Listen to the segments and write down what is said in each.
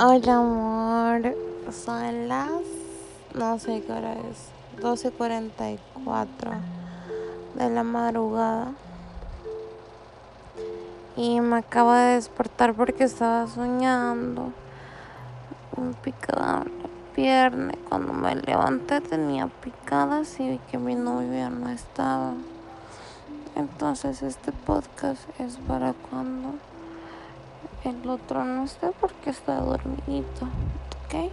Hola amor, son las, no sé qué hora es, 12.44 de la madrugada. Y me acabo de despertar porque estaba soñando un picada en la pierna. Cuando me levanté tenía picadas y vi que mi novio no estaba. Entonces este podcast es para cuando el otro no esté porque está dormidito, ¿ok?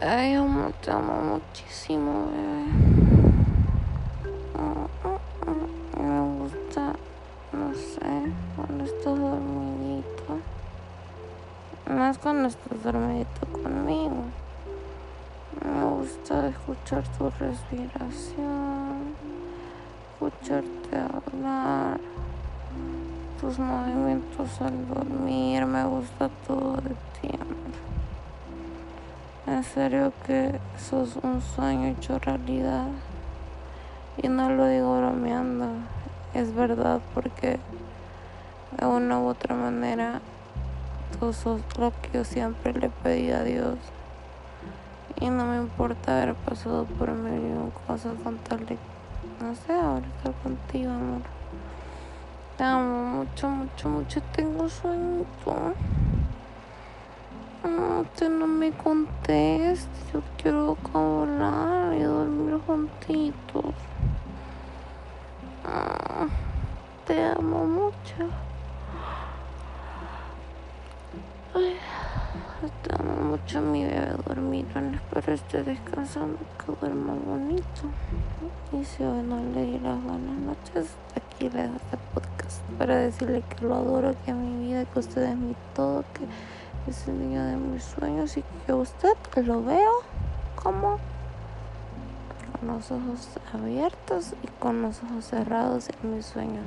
Ay, amor, te amo muchísimo, bebé. Me gusta, no sé, cuando estás dormidito. Más cuando estás dormidito conmigo. Me gusta escuchar tu respiración, escucharte hablar, tus movimientos al dormir, me gusta todo de ti. En serio que sos un sueño hecho realidad. Y no lo digo bromeando, es verdad porque de una u otra manera tú sos lo que yo siempre le pedí a Dios. Y no me importa haber pasado por mil cosas con tal no sé, ahora estar contigo, amor. Te amo mucho, mucho, mucho. Tengo sueño. No, te no me contestes. Yo quiero hablar y dormir juntitos. Ah, te amo mucho. Ay. Te amo mucho mi bebé dormidón. Espero esté descansando, que duerma bonito. Y si hoy no le di las buenas noches, aquí le dejo este podcast para decirle que lo adoro, que mi vida, que usted es mi todo, que es el niño de mis sueños y que usted lo veo como con los ojos abiertos y con los ojos cerrados en mis sueños.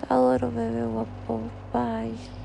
Te adoro, bebé guapo. Bye.